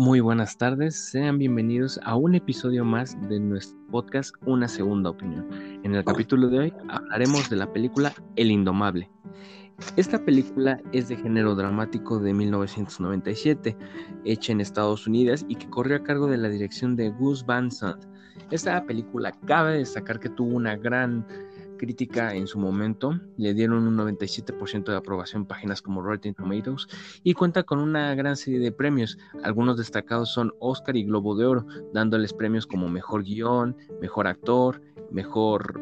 Muy buenas tardes, sean bienvenidos a un episodio más de nuestro podcast Una Segunda Opinión. En el capítulo de hoy hablaremos de la película El Indomable. Esta película es de género dramático de 1997, hecha en Estados Unidos y que corrió a cargo de la dirección de Gus Van Sant. Esta película cabe destacar que tuvo una gran crítica en su momento, le dieron un 97% de aprobación páginas como Rotten Tomatoes y cuenta con una gran serie de premios. Algunos destacados son Oscar y Globo de Oro, dándoles premios como Mejor Guión, Mejor Actor, Mejor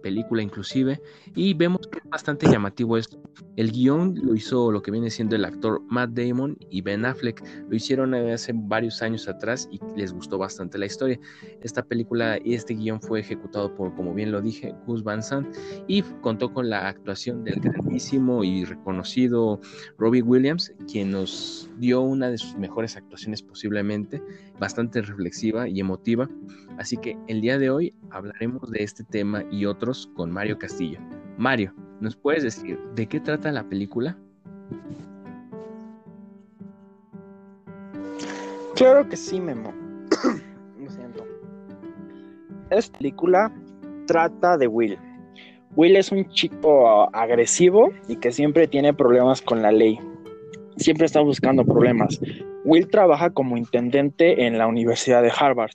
película inclusive, y vemos que es bastante llamativo esto. El guion lo hizo lo que viene siendo el actor Matt Damon y Ben Affleck, lo hicieron hace varios años atrás y les gustó bastante la historia. Esta película y este guion fue ejecutado por, como bien lo dije, Gus Van Sant y contó con la actuación del grandísimo y reconocido Robbie Williams, quien nos dio una de sus mejores actuaciones posiblemente, bastante reflexiva y emotiva. Así que el día de hoy hablaremos de este tema y con Mario Castillo. Mario, ¿nos puedes decir de qué trata la película? Claro que sí, Memo. Lo siento. Esta película trata de Will. Will es un chico agresivo y que siempre tiene problemas con la ley siempre está buscando problemas. Will trabaja como intendente en la Universidad de Harvard.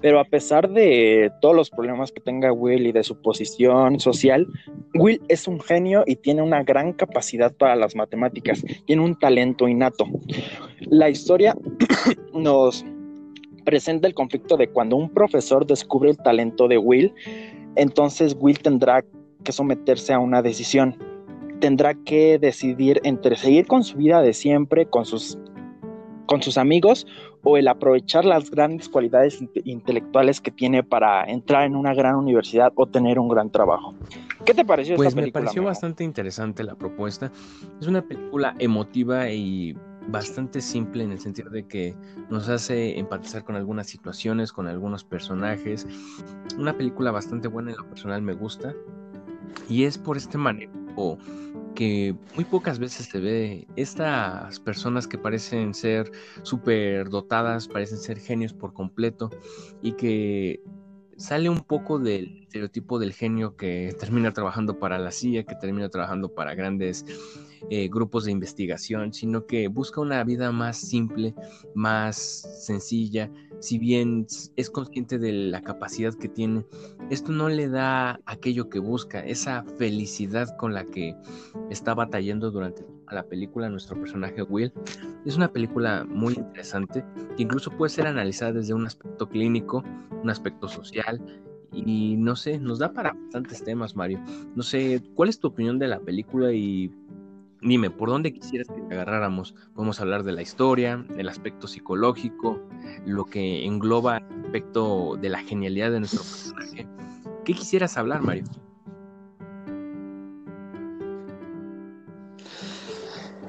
Pero a pesar de todos los problemas que tenga Will y de su posición social, Will es un genio y tiene una gran capacidad para las matemáticas, tiene un talento innato. La historia nos presenta el conflicto de cuando un profesor descubre el talento de Will, entonces Will tendrá que someterse a una decisión tendrá que decidir entre seguir con su vida de siempre, con sus, con sus amigos, o el aprovechar las grandes cualidades intelectuales que tiene para entrar en una gran universidad o tener un gran trabajo. ¿Qué te pareció pues esta película? Pues me pareció bastante interesante la propuesta. Es una película emotiva y bastante simple en el sentido de que nos hace empatizar con algunas situaciones, con algunos personajes. Una película bastante buena en lo personal me gusta. Y es por este manejo que muy pocas veces se ve estas personas que parecen ser súper dotadas, parecen ser genios por completo y que sale un poco del estereotipo del genio que termina trabajando para la CIA, que termina trabajando para grandes eh, grupos de investigación, sino que busca una vida más simple, más sencilla, si bien es consciente de la capacidad que tiene, esto no le da aquello que busca, esa felicidad con la que está batallando durante la película nuestro personaje Will. Es una película muy interesante que incluso puede ser analizada desde un aspecto clínico, un aspecto social y no sé, nos da para bastantes temas, Mario. No sé, ¿cuál es tu opinión de la película y Dime, ¿por dónde quisieras que agarráramos? Podemos hablar de la historia, del aspecto psicológico, lo que engloba el aspecto de la genialidad de nuestro personaje. ¿Qué quisieras hablar, Mario?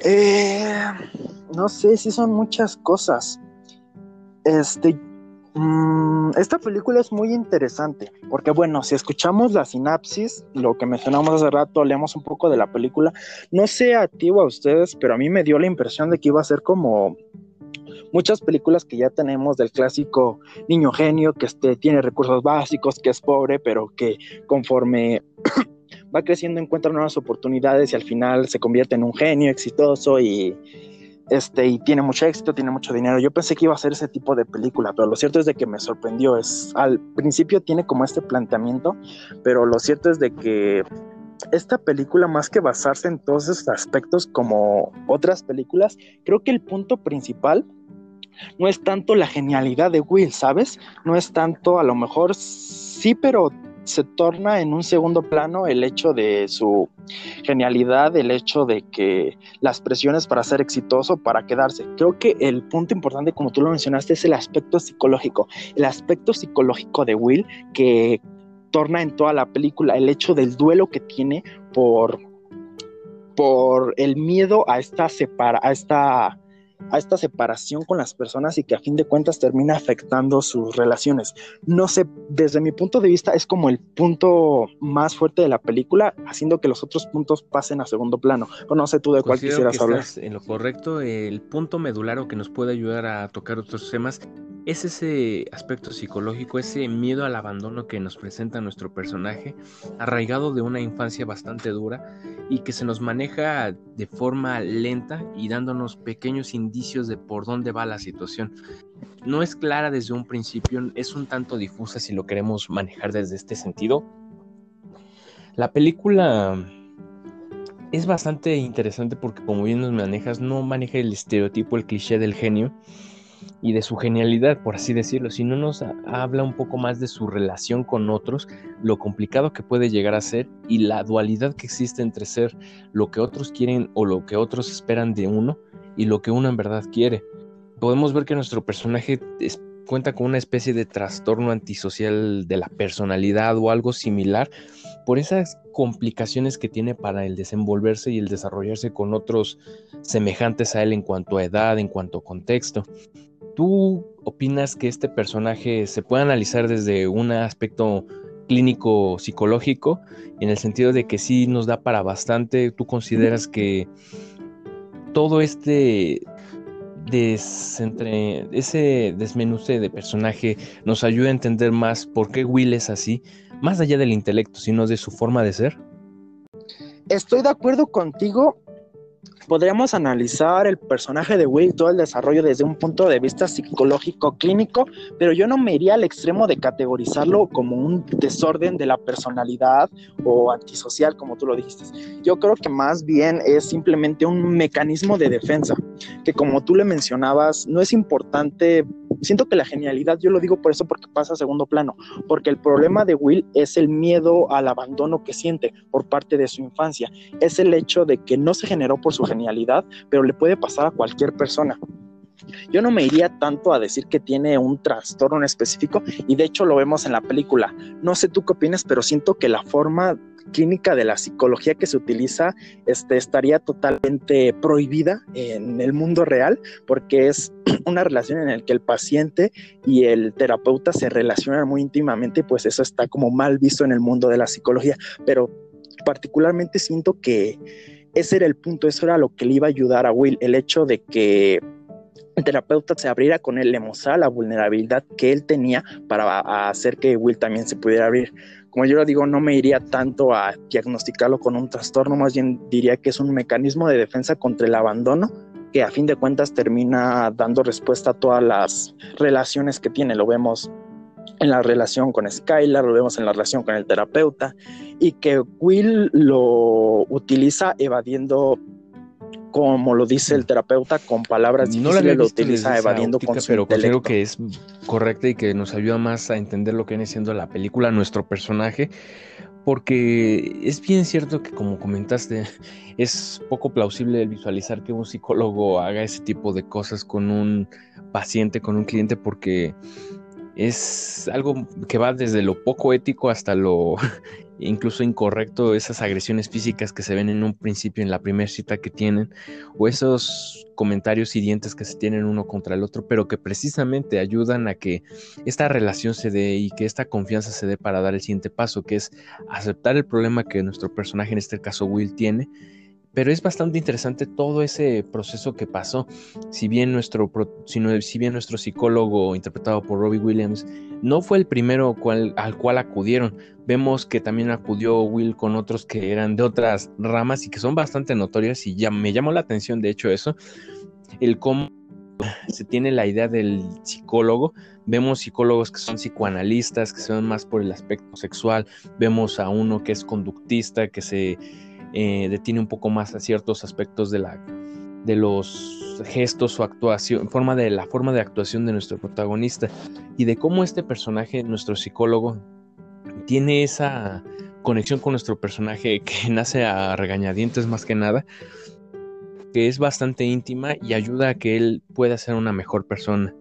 Eh, no sé, sí son muchas cosas. Este, Mm, esta película es muy interesante porque, bueno, si escuchamos la sinapsis, lo que mencionamos hace rato, leemos un poco de la película, no sé a ti o a ustedes, pero a mí me dio la impresión de que iba a ser como muchas películas que ya tenemos del clásico niño genio que este, tiene recursos básicos, que es pobre, pero que conforme va creciendo encuentra nuevas oportunidades y al final se convierte en un genio exitoso y este, y tiene mucho éxito, tiene mucho dinero. Yo pensé que iba a ser ese tipo de película, pero lo cierto es de que me sorprendió. Es, al principio tiene como este planteamiento, pero lo cierto es de que esta película, más que basarse en todos esos aspectos como otras películas, creo que el punto principal no es tanto la genialidad de Will, ¿sabes? No es tanto, a lo mejor sí, pero se torna en un segundo plano el hecho de su genialidad, el hecho de que las presiones para ser exitoso, para quedarse. Creo que el punto importante, como tú lo mencionaste, es el aspecto psicológico. El aspecto psicológico de Will que torna en toda la película el hecho del duelo que tiene por, por el miedo a esta separa, a esta a esta separación con las personas y que a fin de cuentas termina afectando sus relaciones. No sé, desde mi punto de vista es como el punto más fuerte de la película, haciendo que los otros puntos pasen a segundo plano. O no sé tú de cuál quisieras hablar. En lo correcto, el punto medular que nos puede ayudar a tocar otros temas es ese aspecto psicológico, ese miedo al abandono que nos presenta nuestro personaje, arraigado de una infancia bastante dura y que se nos maneja de forma lenta y dándonos pequeños indicios de por dónde va la situación. No es clara desde un principio, es un tanto difusa si lo queremos manejar desde este sentido. La película es bastante interesante porque como bien nos manejas, no maneja el estereotipo, el cliché del genio, y de su genialidad, por así decirlo, sino nos habla un poco más de su relación con otros, lo complicado que puede llegar a ser y la dualidad que existe entre ser lo que otros quieren o lo que otros esperan de uno y lo que uno en verdad quiere. Podemos ver que nuestro personaje cuenta con una especie de trastorno antisocial de la personalidad o algo similar por esas complicaciones que tiene para el desenvolverse y el desarrollarse con otros semejantes a él en cuanto a edad, en cuanto a contexto. ¿Tú opinas que este personaje se puede analizar desde un aspecto clínico psicológico, en el sentido de que sí nos da para bastante? ¿Tú consideras que todo este ese desmenuce de personaje nos ayuda a entender más por qué Will es así, más allá del intelecto, sino de su forma de ser? Estoy de acuerdo contigo podríamos analizar el personaje de Will, todo el desarrollo desde un punto de vista psicológico clínico, pero yo no me iría al extremo de categorizarlo como un desorden de la personalidad o antisocial, como tú lo dijiste. Yo creo que más bien es simplemente un mecanismo de defensa, que como tú le mencionabas, no es importante siento que la genialidad, yo lo digo por eso porque pasa a segundo plano, porque el problema de Will es el miedo al abandono que siente por parte de su infancia, es el hecho de que no se generó por su genialidad, pero le puede pasar a cualquier persona. Yo no me iría tanto a decir que tiene un trastorno específico y de hecho lo vemos en la película. No sé tú qué opinas, pero siento que la forma clínica de la psicología que se utiliza este, estaría totalmente prohibida en el mundo real porque es una relación en la que el paciente y el terapeuta se relacionan muy íntimamente, pues eso está como mal visto en el mundo de la psicología, pero particularmente siento que ese era el punto, eso era lo que le iba a ayudar a Will, el hecho de que el terapeuta se abriera con él, le mostrara la vulnerabilidad que él tenía para hacer que Will también se pudiera abrir. Como yo lo digo, no me iría tanto a diagnosticarlo con un trastorno, más bien diría que es un mecanismo de defensa contra el abandono que a fin de cuentas termina dando respuesta a todas las relaciones que tiene. Lo vemos en la relación con Skylar, lo vemos en la relación con el terapeuta, y que Will lo utiliza evadiendo como lo dice el terapeuta, con palabras no difíciles, lo utiliza evadiendo con su pero considero que es correcta y que nos ayuda más a entender lo que viene siendo la película, nuestro personaje, porque es bien cierto que como comentaste, es poco plausible el visualizar que un psicólogo haga ese tipo de cosas con un paciente, con un cliente, porque es algo que va desde lo poco ético hasta lo incluso incorrecto, esas agresiones físicas que se ven en un principio en la primera cita que tienen, o esos comentarios hirientes que se tienen uno contra el otro, pero que precisamente ayudan a que esta relación se dé y que esta confianza se dé para dar el siguiente paso, que es aceptar el problema que nuestro personaje, en este caso Will, tiene pero es bastante interesante todo ese proceso que pasó. Si bien nuestro, si, bien nuestro psicólogo, interpretado por Robbie Williams, no fue el primero al cual acudieron, vemos que también acudió Will con otros que eran de otras ramas y que son bastante notorias y ya me llamó la atención, de hecho, eso, el cómo se tiene la idea del psicólogo. Vemos psicólogos que son psicoanalistas, que se más por el aspecto sexual. Vemos a uno que es conductista, que se eh, detiene un poco más a ciertos aspectos de, la, de los gestos o actuación, forma de la forma de actuación de nuestro protagonista y de cómo este personaje, nuestro psicólogo, tiene esa conexión con nuestro personaje que nace a regañadientes más que nada, que es bastante íntima y ayuda a que él pueda ser una mejor persona.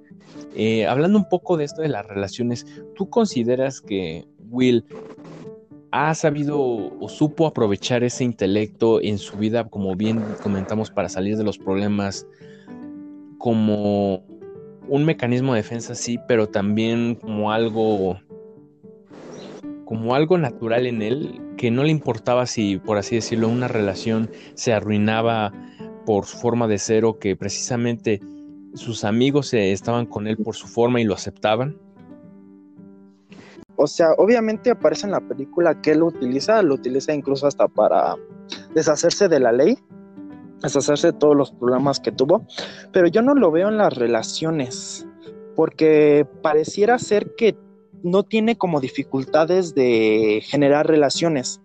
Eh, hablando un poco de esto de las relaciones, ¿tú consideras que Will ha sabido o supo aprovechar ese intelecto en su vida, como bien comentamos, para salir de los problemas como un mecanismo de defensa, sí, pero también como algo como algo natural en él, que no le importaba si, por así decirlo, una relación se arruinaba por su forma de ser o que precisamente sus amigos estaban con él por su forma y lo aceptaban. O sea, obviamente aparece en la película que él utiliza, lo utiliza incluso hasta para deshacerse de la ley, deshacerse de todos los problemas que tuvo, pero yo no lo veo en las relaciones, porque pareciera ser que no tiene como dificultades de generar relaciones,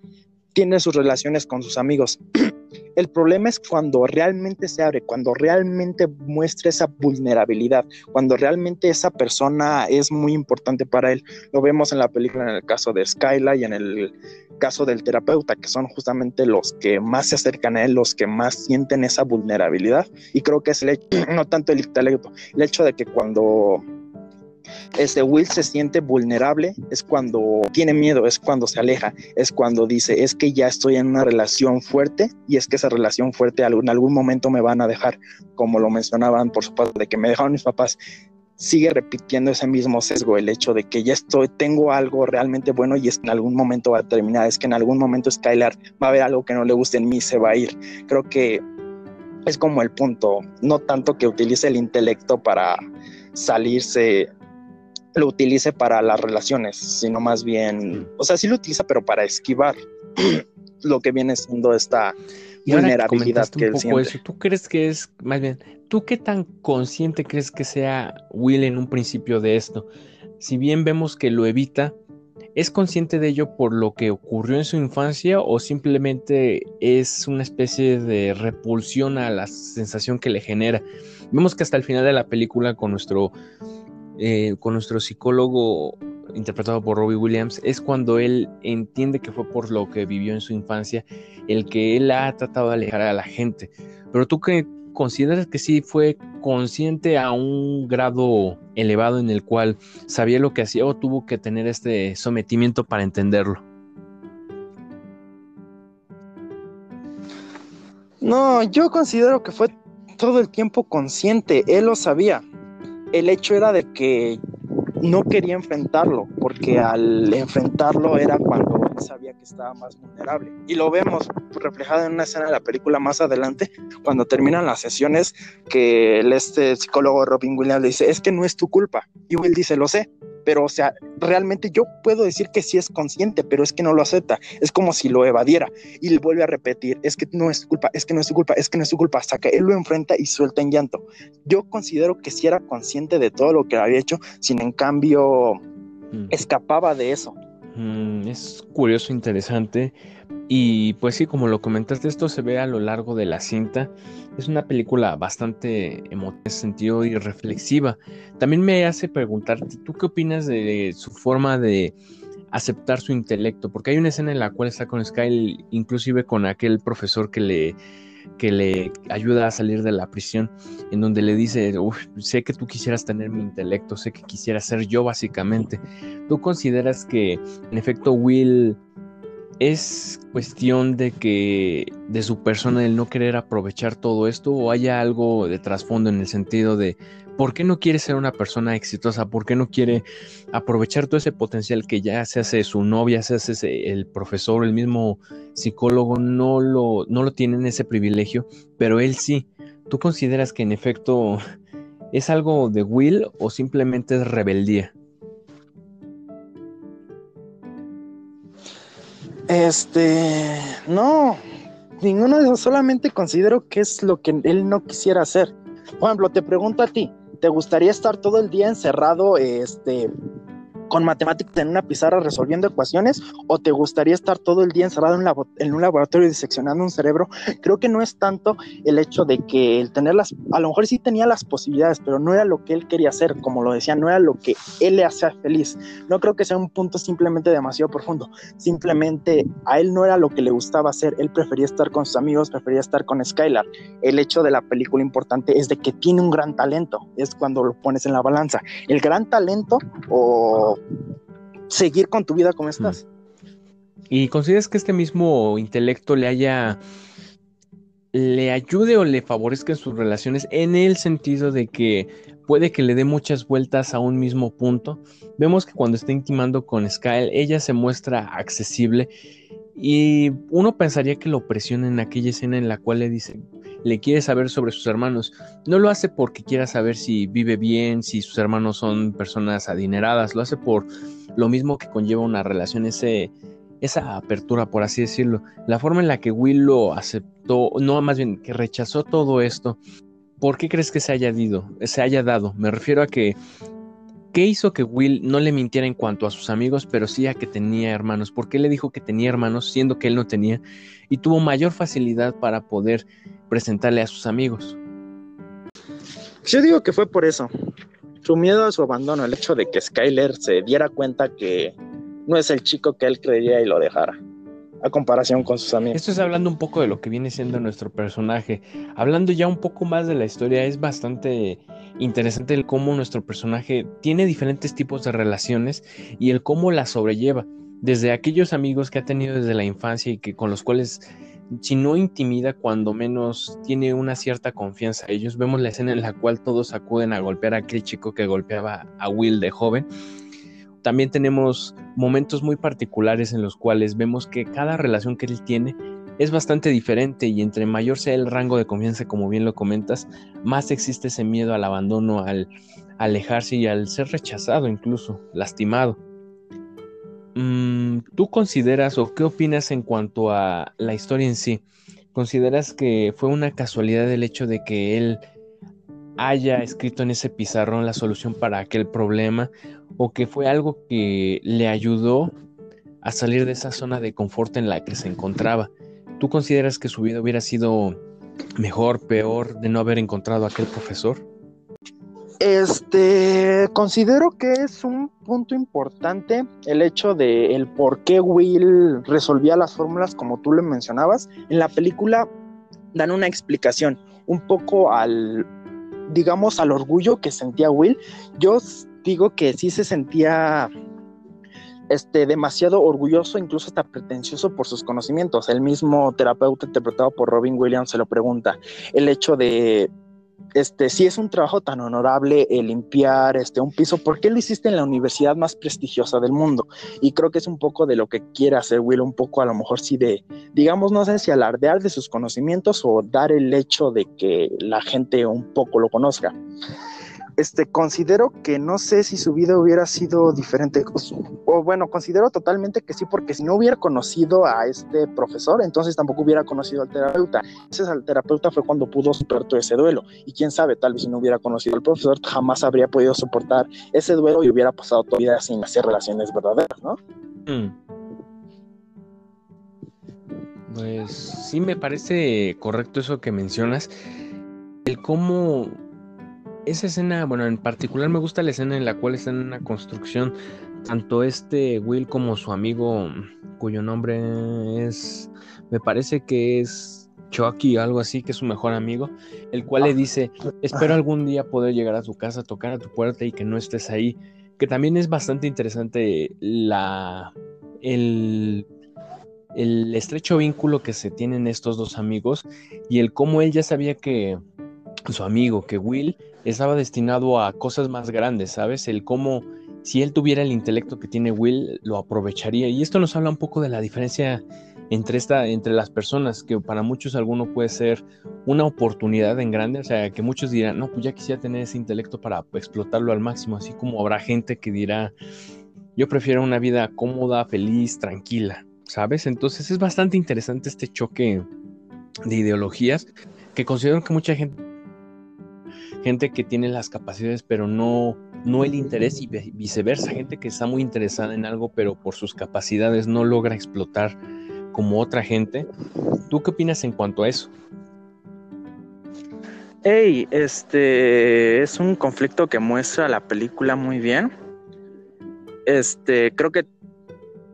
tiene sus relaciones con sus amigos. El problema es cuando realmente se abre, cuando realmente muestra esa vulnerabilidad, cuando realmente esa persona es muy importante para él. Lo vemos en la película en el caso de Skyla y en el caso del terapeuta, que son justamente los que más se acercan a él, los que más sienten esa vulnerabilidad. Y creo que es el hecho, no tanto el intelecto, el hecho de que cuando este Will se siente vulnerable, es cuando tiene miedo, es cuando se aleja, es cuando dice, es que ya estoy en una relación fuerte y es que esa relación fuerte en algún momento me van a dejar, como lo mencionaban por supuesto, de que me dejaron mis papás. Sigue repitiendo ese mismo sesgo, el hecho de que ya estoy, tengo algo realmente bueno y es que en algún momento va a terminar, es que en algún momento Skylar va a ver algo que no le guste en mí, se va a ir. Creo que es como el punto, no tanto que utilice el intelecto para salirse lo utilice para las relaciones, sino más bien, o sea, sí lo utiliza, pero para esquivar lo que viene siendo esta vulnerabilidad que, él siente. ¿Tú crees que es, más bien, tú qué tan consciente crees que sea Will en un principio de esto? Si bien vemos que lo evita, ¿es consciente de ello por lo que ocurrió en su infancia o simplemente es una especie de repulsión a la sensación que le genera? Vemos que hasta el final de la película con nuestro eh, con nuestro psicólogo interpretado por Robbie Williams, es cuando él entiende que fue por lo que vivió en su infancia, el que él ha tratado de alejar a la gente. Pero tú que consideras que sí fue consciente a un grado elevado en el cual sabía lo que hacía o tuvo que tener este sometimiento para entenderlo. No, yo considero que fue todo el tiempo consciente, él lo sabía el hecho era de que no quería enfrentarlo, porque al enfrentarlo era cuando él sabía que estaba más vulnerable. Y lo vemos reflejado en una escena de la película más adelante, cuando terminan las sesiones, que el, este psicólogo Robin Williams le dice, es que no es tu culpa. Y Will dice, lo sé, pero o sea, realmente yo puedo decir que sí es consciente, pero es que no lo acepta, es como si lo evadiera y le vuelve a repetir, es que no es tu culpa, es que no es tu culpa, es que no es tu culpa, hasta que él lo enfrenta y suelta en llanto. Yo considero que sí era consciente de todo lo que había hecho, sin en cambio mm. escapaba de eso. Mm, es curioso, interesante. Y pues sí, como lo comentaste, esto se ve a lo largo de la cinta. Es una película bastante emotiva en sentido y reflexiva. También me hace preguntarte, ¿tú qué opinas de su forma de aceptar su intelecto? Porque hay una escena en la cual está con Sky, inclusive con aquel profesor que le, que le ayuda a salir de la prisión, en donde le dice, sé que tú quisieras tener mi intelecto, sé que quisieras ser yo básicamente. ¿Tú consideras que en efecto Will ¿Es cuestión de que de su persona el no querer aprovechar todo esto o haya algo de trasfondo en el sentido de por qué no quiere ser una persona exitosa? ¿Por qué no quiere aprovechar todo ese potencial que ya se hace su novia, se hace el profesor, el mismo psicólogo, no lo, no lo tienen ese privilegio, pero él sí. ¿Tú consideras que en efecto es algo de Will o simplemente es rebeldía? Este, no, ninguno de esos, solamente considero que es lo que él no quisiera hacer. Por ejemplo, te pregunto a ti, ¿te gustaría estar todo el día encerrado, este, con matemáticas en una pizarra resolviendo ecuaciones o te gustaría estar todo el día encerrado en, un laboratorio diseccionando un cerebro? Creo que no es tanto el hecho de que el tener las, a lo mejor sí tenía las posibilidades, pero no era lo que él quería hacer, como lo decía, no era lo que él le hacía feliz. No creo que sea un punto simplemente demasiado profundo, simplemente a él no era lo que le gustaba hacer, él prefería estar con sus amigos, prefería estar con Skylar. El hecho de la película importante es de que tiene un gran talento, es cuando lo pones en la balanza. El gran talento o seguir con tu vida como estás. ¿Y consideras que este mismo intelecto le haya le ayude o le favorezca en sus relaciones en el sentido de que puede que le dé muchas vueltas a un mismo punto. Vemos que cuando está intimando con Skyle, ella se muestra accesible y uno pensaría que lo presiona en aquella escena en la cual le dice, le quiere saber sobre sus hermanos. No lo hace porque quiera saber si vive bien, si sus hermanos son personas adineradas, lo hace por lo mismo que conlleva una relación, esa apertura, por así decirlo. La forma en la que Will lo aceptó, no, más bien que rechazó todo esto. ¿Por qué crees que se haya, se haya dado? Me refiero a que ¿Qué hizo que Will no le mintiera en cuanto a sus amigos, pero sí a que tenía hermanos? ¿Por qué le dijo que tenía hermanos siendo que él no tenía? Y tuvo mayor facilidad para poder presentarle a sus amigos. Yo digo que fue por eso. Su miedo a su abandono, el hecho de que Skyler se diera cuenta que no es el chico que él creía y lo dejara a comparación con sus amigos. Esto es hablando un poco de lo que viene siendo nuestro personaje. Hablando ya un poco más de la historia, es bastante interesante el cómo nuestro personaje tiene diferentes tipos de relaciones y el cómo las sobrelleva. Desde aquellos amigos que ha tenido desde la infancia y que con los cuales si no intimida, cuando menos tiene una cierta confianza. Ellos vemos la escena en la cual todos acuden a golpear a aquel chico que golpeaba a Will de joven también tenemos momentos muy particulares en los cuales vemos que cada relación que él tiene es bastante diferente y entre mayor sea el rango de confianza, como bien lo comentas, más existe ese miedo al abandono, al alejarse y al ser rechazado incluso, lastimado. Mm, ¿Tú consideras o qué opinas en cuanto a la historia en sí? ¿Consideras que fue una casualidad el hecho de que él haya escrito en ese pizarrón la solución para aquel problema o que fue algo que le ayudó a salir de esa zona de confort en la que se encontraba. ¿Tú consideras que su vida hubiera sido mejor, peor de no haber encontrado a aquel profesor? Este, considero que es un punto importante el hecho de el por qué Will resolvía las fórmulas como tú le mencionabas. En la película dan una explicación un poco al digamos, al orgullo que sentía Will, yo digo que sí se sentía este, demasiado orgulloso, incluso hasta pretencioso por sus conocimientos. El mismo terapeuta interpretado por Robin Williams se lo pregunta. El hecho de este, si es un trabajo tan honorable el limpiar este, un piso, ¿por qué lo hiciste en la universidad más prestigiosa del mundo? Y creo que es un poco de lo que quiere hacer Will, un poco a lo mejor sí de, digamos, no sé si alardear de sus conocimientos o dar el hecho de que la gente un poco lo conozca este, considero que no sé si su vida hubiera sido diferente, o bueno, considero totalmente que sí, porque si no hubiera conocido a este profesor, entonces tampoco hubiera conocido al terapeuta. Entonces al terapeuta fue cuando pudo superar todo ese duelo, y quién sabe, tal vez si no hubiera conocido al profesor, jamás habría podido soportar ese duelo y hubiera pasado toda vida sin hacer relaciones verdaderas, ¿no? Mm. Pues sí me parece correcto eso que mencionas, el cómo esa escena, bueno, en particular me gusta la escena en la cual están en una construcción, tanto este Will como su amigo, cuyo nombre es, me parece que es Chucky o algo así, que es su mejor amigo, el cual le dice, espero algún día poder llegar a tu casa, tocar a tu puerta y que no estés ahí, que también es bastante interesante la, el el estrecho vínculo que se tienen estos dos amigos y el cómo él ya sabía que su amigo, que Will estaba destinado a cosas más grandes, ¿sabes? El cómo, si él tuviera el intelecto que tiene Will, lo aprovecharía. Y esto nos habla un poco de la diferencia entre, esta, entre las personas, que para muchos alguno puede ser una oportunidad en grande, o sea, que muchos dirán, no, pues ya quisiera tener ese intelecto para explotarlo al máximo, así como habrá gente que dirá, yo prefiero una vida cómoda, feliz, tranquila, ¿sabes? Entonces es bastante interesante este choque de ideologías que considero que mucha gente gente que tiene las capacidades pero no, no el interés y viceversa, gente que está muy interesada en algo pero por sus capacidades no logra explotar como otra gente. ¿Tú qué opinas en cuanto a eso? Hey, este es un conflicto que muestra la película muy bien. Este, creo que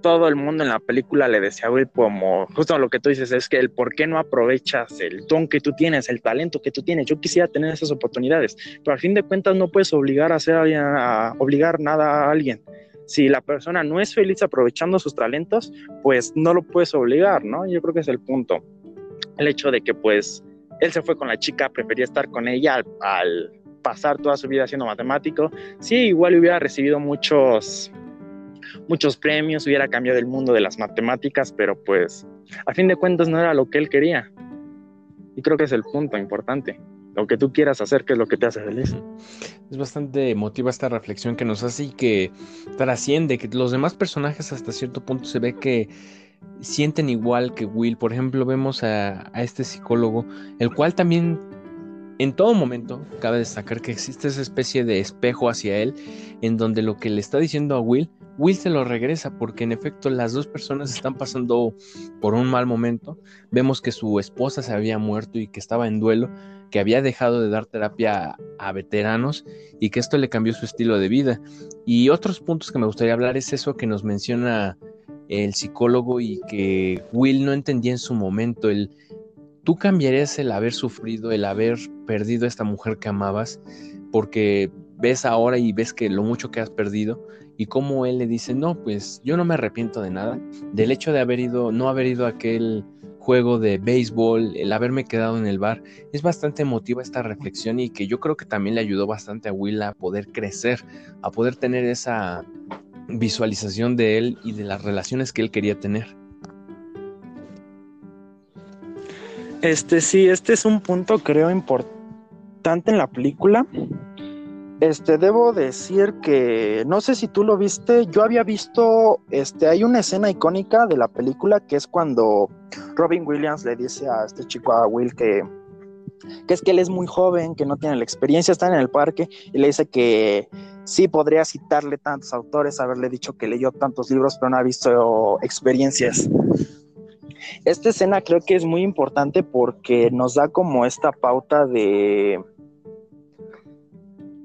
todo el mundo en la película le decía a Will como justo lo que tú dices es que el por qué no aprovechas el don que tú tienes, el talento que tú tienes. Yo quisiera tener esas oportunidades, pero al fin de cuentas no puedes obligar a hacer a, obligar nada a alguien. Si la persona no es feliz aprovechando sus talentos, pues no lo puedes obligar, ¿no? Yo creo que es el punto. El hecho de que pues él se fue con la chica, prefería estar con ella al, pasar toda su vida siendo matemático. Sí, igual hubiera recibido muchos, muchos premios, hubiera cambiado el mundo de las matemáticas, pero pues a fin de cuentas no era lo que él quería. Y creo que es el punto importante. Lo que tú quieras hacer, que es lo que te hace feliz. Es bastante emotiva esta reflexión que nos hace y que trasciende, que los demás personajes hasta cierto punto se ve que sienten igual que Will. Por ejemplo, vemos a, a este psicólogo, el cual también en todo momento, cabe destacar que existe esa especie de espejo hacia él, en donde lo que le está diciendo a Will, Will se lo regresa, porque en efecto las dos personas están pasando por un mal momento. Vemos que su esposa se había muerto y que estaba en duelo, que había dejado de dar terapia a, veteranos y que esto le cambió su estilo de vida. Y otros puntos que me gustaría hablar es eso que nos menciona el psicólogo y que Will no entendía en su momento, el ¿Tú cambiarías el haber sufrido, el haber perdido a esta mujer que amabas? Porque ves ahora y ves que lo mucho que has perdido y cómo él le dice, no, pues yo no me arrepiento de nada, del hecho de haber ido, no haber ido a aquel juego de béisbol, el haberme quedado en el bar, es bastante emotiva esta reflexión y que yo creo que también le ayudó bastante a Will a poder crecer, a poder tener esa visualización de él y de las relaciones que él quería tener. Este sí, este es un punto creo importante en la película. Este, debo decir que no sé si tú lo viste, yo había visto, este, hay una escena icónica de la película que es cuando Robin Williams le dice a este chico, a Will, que, que es que él es muy joven, que no tiene la experiencia, está en el parque y le dice que sí podría citarle tantos autores, haberle dicho que leyó tantos libros, pero no ha visto experiencias. Esta escena creo que es muy importante porque nos da como esta pauta de...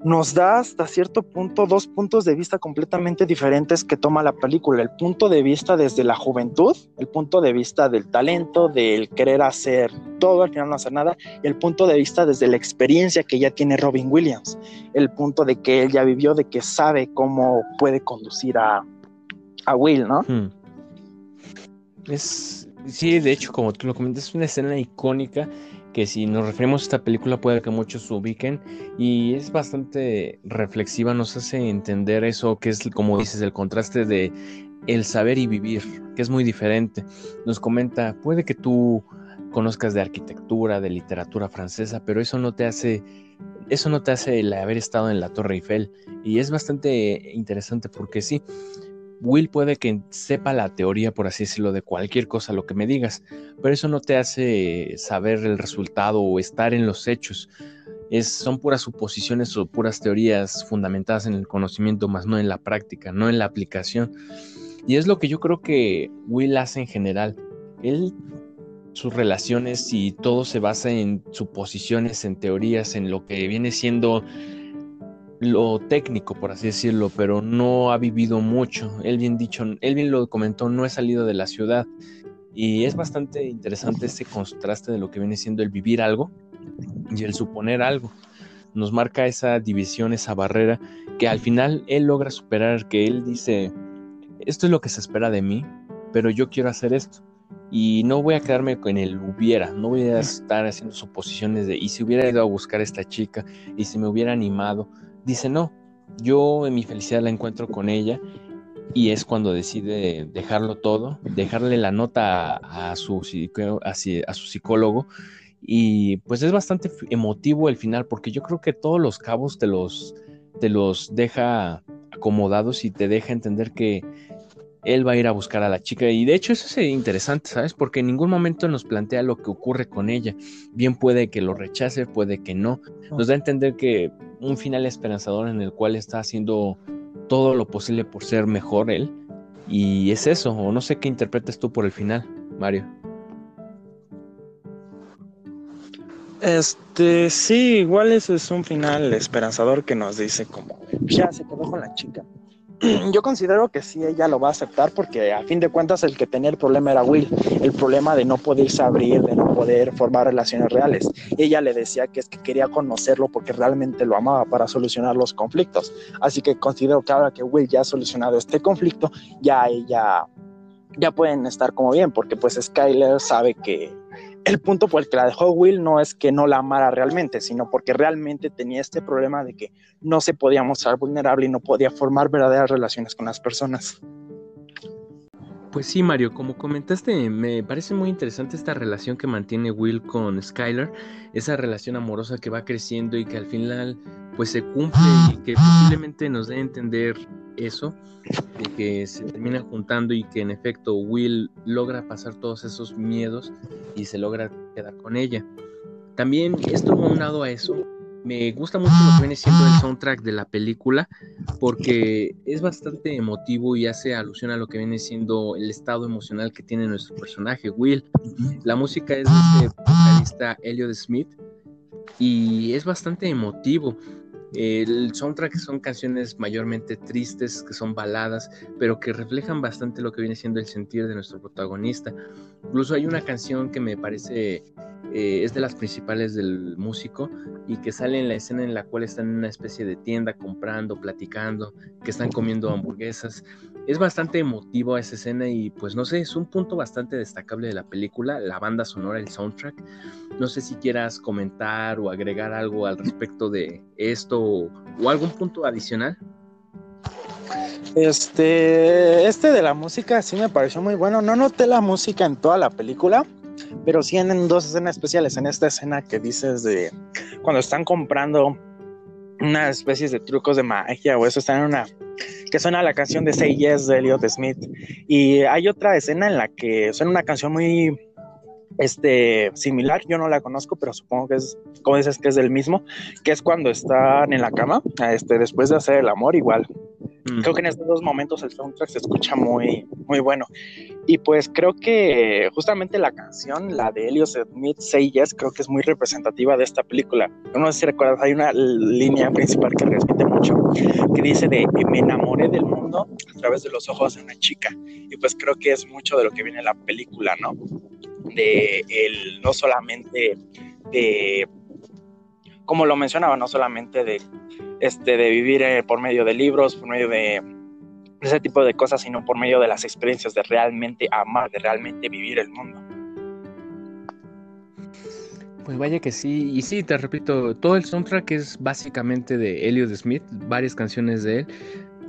Nos da hasta cierto punto dos puntos de vista completamente diferentes que toma la película. El punto de vista desde la juventud, el punto de vista del talento, del querer hacer todo, al final no hacer nada, y el punto de vista desde la experiencia que ya tiene Robin Williams. El punto de que él ya vivió, de que sabe cómo puede conducir a, a Will, ¿no? Hmm. Es Sí, de hecho, como tú lo comentas, es una escena icónica que si nos referimos a esta película puede que muchos se ubiquen y es bastante reflexiva, nos hace entender eso que es, como dices, el contraste de el saber y vivir, que es muy diferente. Nos comenta, puede que tú conozcas de arquitectura, de literatura francesa, pero eso no te hace eso no te hace el haber estado en la Torre Eiffel y es bastante interesante porque sí, Will puede que sepa la teoría, por así decirlo, de cualquier cosa, lo que me digas, pero eso no te hace saber el resultado o estar en los hechos. Son puras suposiciones o puras teorías fundamentadas en el conocimiento, más no en la práctica, no en la aplicación. Y es lo que yo creo que Will hace en general. Él, sus relaciones y todo se basa en suposiciones, en teorías, en lo que viene siendo lo técnico, por así decirlo, pero no ha vivido mucho. Él bien dicho, él bien lo comentó, no he salido de la ciudad. Y es bastante interesante ese contraste de lo que viene siendo el vivir algo y el suponer algo. Nos marca esa división, esa barrera que al final él logra superar, que él dice, esto es lo que se espera de mí, pero yo quiero hacer esto. Y no voy a quedarme con el hubiera, no voy a estar haciendo suposiciones de, y si hubiera ido a buscar a esta chica, y si me hubiera animado, dice, no, yo en mi felicidad la encuentro con ella y es cuando decide dejarlo todo, dejarle la nota a, su, a, su psicólogo y pues es bastante emotivo el final porque yo creo que todos los cabos te los, te los deja acomodados y te deja entender que él va a ir a buscar a la chica. Y de hecho eso es interesante, ¿sabes? Porque en ningún momento nos plantea lo que ocurre con ella. Bien puede que lo rechace, puede que no. Nos da a entender que un final esperanzador en el cual está haciendo todo lo posible por ser mejor él. Y es eso, o no sé qué interpretas tú por el final, Mario. Este, sí, igual eso es un final esperanzador que nos dice como, ya se quedó con la chica yo considero que sí, ella lo va a aceptar porque a fin de cuentas el que tenía el problema era Will, el problema de no poderse abrir, de no poder formar relaciones reales. Ella le decía que es que quería conocerlo porque realmente lo amaba para solucionar los conflictos. Así que considero que ahora que Will ya ha solucionado este conflicto, ya ella, ya pueden estar como bien porque pues Skyler sabe que el punto por el que la dejó Will no es que no la amara realmente, sino porque realmente tenía este problema de que no se podía mostrar vulnerable y no podía formar verdaderas relaciones con las personas. Pues sí, Mario, como comentaste, me parece muy interesante esta relación que mantiene Will con Skylar, esa relación amorosa que va creciendo y que al final pues se cumple y que posiblemente nos dé a entender eso, de que se terminan juntando y que en efecto Will logra pasar todos esos miedos y se logra quedar con ella. También esto aunado a eso, me gusta mucho lo que viene siendo el soundtrack de la película porque es bastante emotivo y hace alusión a lo que viene siendo el estado emocional que tiene nuestro personaje, Will. La música es de este vocalista Elliot Smith y es bastante emotivo. El soundtrack son canciones mayormente tristes, que son baladas, pero que reflejan bastante lo que viene siendo el sentir de nuestro protagonista. Incluso hay una canción que me parece eh, es de las principales del músico y que sale en la escena en la cual están en una especie de tienda comprando, platicando, que están comiendo hamburguesas. Es bastante emotivo esa escena y pues no sé, es un punto bastante destacable de la película, la banda sonora, el soundtrack. No sé si quieras comentar o agregar algo al respecto de esto o, algún punto adicional. Este, este de la música sí me pareció muy bueno. No noté la música en toda la película, pero sí en dos escenas especiales. En esta escena que dices de cuando están comprando unas especies de trucos de magia o eso, están en una que suena la canción de Say Yes de Elliot Smith. Y hay otra escena en la que suena una canción muy este similar, yo no la conozco, pero supongo que es, como dices, que es del mismo, que es cuando están en la cama, este, después de hacer el amor, igual Creo que en estos dos momentos el soundtrack se escucha muy, muy bueno. Y pues creo que justamente la canción, la de Elliot Smith, Say Yes, creo que es muy representativa de esta película. No sé si recuerdas, hay una línea principal que repite mucho, que dice de me enamoré del mundo a través de los ojos de una chica. Y pues creo que es mucho de lo que viene en la película, ¿no? De el, no solamente de como lo mencionaba, no solamente de, este, de vivir eh, por medio de libros, por medio de ese tipo de cosas, sino por medio de las experiencias de realmente amar, de realmente vivir el mundo. Pues vaya que sí, y sí, te repito, todo el soundtrack es básicamente de Elliot Smith, varias canciones de él,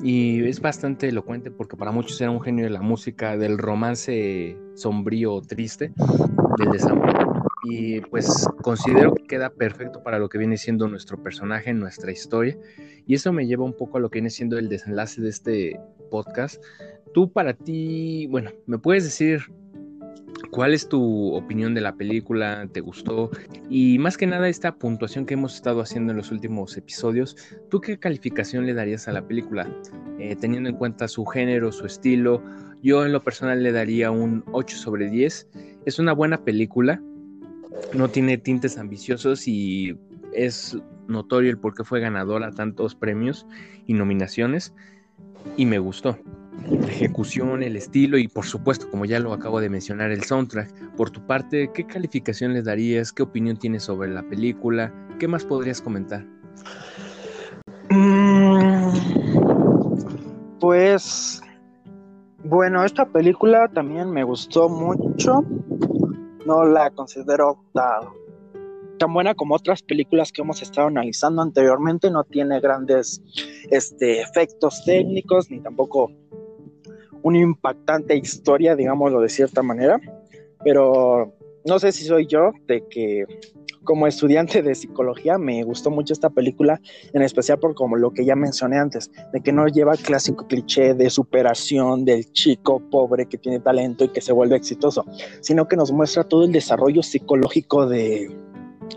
y es bastante elocuente porque para muchos era un genio de la música, del romance sombrío, triste, del desamor y pues considero que queda perfecto para lo que viene siendo nuestro personaje, nuestra historia. Y eso me lleva un poco a lo que viene siendo el desenlace de este podcast. Tú para ti, bueno, ¿me puedes decir cuál es tu opinión de la película? ¿Te gustó? Y más que nada esta puntuación que hemos estado haciendo en los últimos episodios, ¿tú qué calificación le darías a la película? Eh, teniendo en cuenta su género, su estilo, yo en lo personal le daría un 8 sobre 10. Es una buena película, no tiene tintes ambiciosos y es notorio el por qué fue ganadora tantos premios y nominaciones y me gustó. La ejecución, el estilo y por supuesto, como ya lo acabo de mencionar, el soundtrack. Por tu parte, ¿qué calificación le darías? ¿Qué opinión tienes sobre la película? ¿Qué más podrías comentar? Mm, pues, bueno, esta película también me gustó mucho no la considero tan, buena como otras películas que hemos estado analizando anteriormente. No tiene grandes este, efectos técnicos ni tampoco una impactante historia, digámoslo de cierta manera. Pero no sé si soy yo de que como estudiante de psicología me gustó mucho esta película, en especial por como lo que ya mencioné antes, de que no lleva clásico cliché de superación del chico pobre que tiene talento y que se vuelve exitoso, sino que nos muestra todo el desarrollo psicológico de,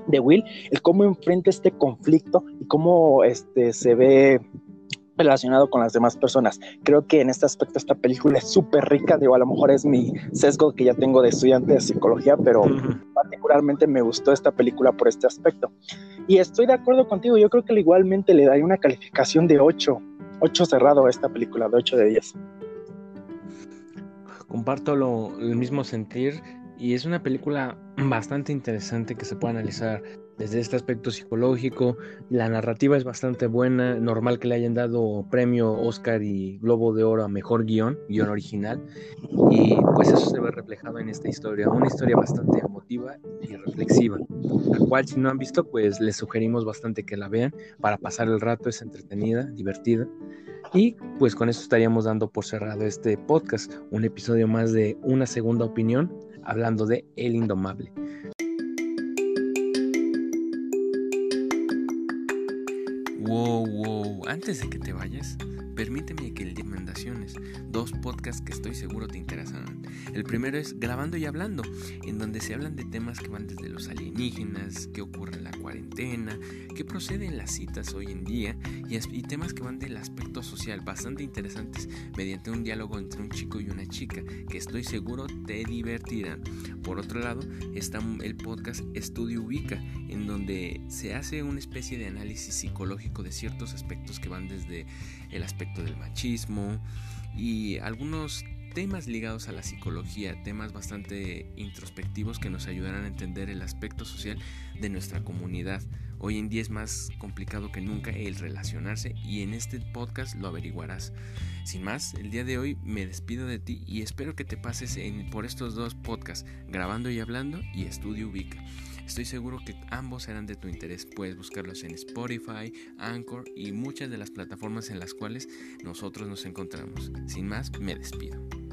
de Will, el cómo enfrenta este conflicto y cómo este, se ve relacionado con las demás personas. Creo que en este aspecto esta película es súper rica, digo, a lo mejor es mi sesgo que ya tengo de estudiante de psicología, pero particularmente me gustó esta película por este aspecto. Y estoy de acuerdo contigo, yo creo que igualmente le daría una calificación de 8, 8 cerrado a esta película, de 8 de 10. Comparto lo, el mismo sentir y es una película bastante interesante que se puede analizar desde este aspecto psicológico. La narrativa es bastante buena, normal que le hayan dado premio Oscar y Globo de Oro a Mejor Guión, guion original, y pues eso se ve reflejado en esta historia, una historia bastante emotiva y reflexiva, la cual si no han visto pues les sugerimos bastante que la vean para pasar el rato, es entretenida, divertida. Y pues con eso estaríamos dando por cerrado este podcast, un episodio más de Una Segunda Opinión, hablando de El Indomable. Wow, wow, antes de que te vayas, permíteme que recomendaciones, dos podcasts que estoy seguro te interesarán. El primero es Grabando y Hablando, en donde se hablan de temas que van desde los alienígenas, qué ocurre en la cuarentena, qué procede en las citas hoy en día y, y temas que van del aspecto social bastante interesantes mediante un diálogo entre un chico y una chica que estoy seguro te divertirán. Por otro lado está el podcast Estudio Ubica, en donde se hace una especie de análisis psicológico de ciertos aspectos que van desde el aspecto del machismo y algunos temas ligados a la psicología, temas bastante introspectivos que nos ayudarán a entender el aspecto social de nuestra comunidad. Hoy en día es más complicado que nunca el relacionarse y en este podcast lo averiguarás. Sin más, el día de hoy me despido de ti y espero que te pases por estos dos podcasts, grabando y hablando y estudio ubica. Estoy seguro que ambos serán de tu interés. Puedes buscarlos en Spotify, Anchor y muchas de las plataformas en las cuales nosotros nos encontramos. Sin más, me despido.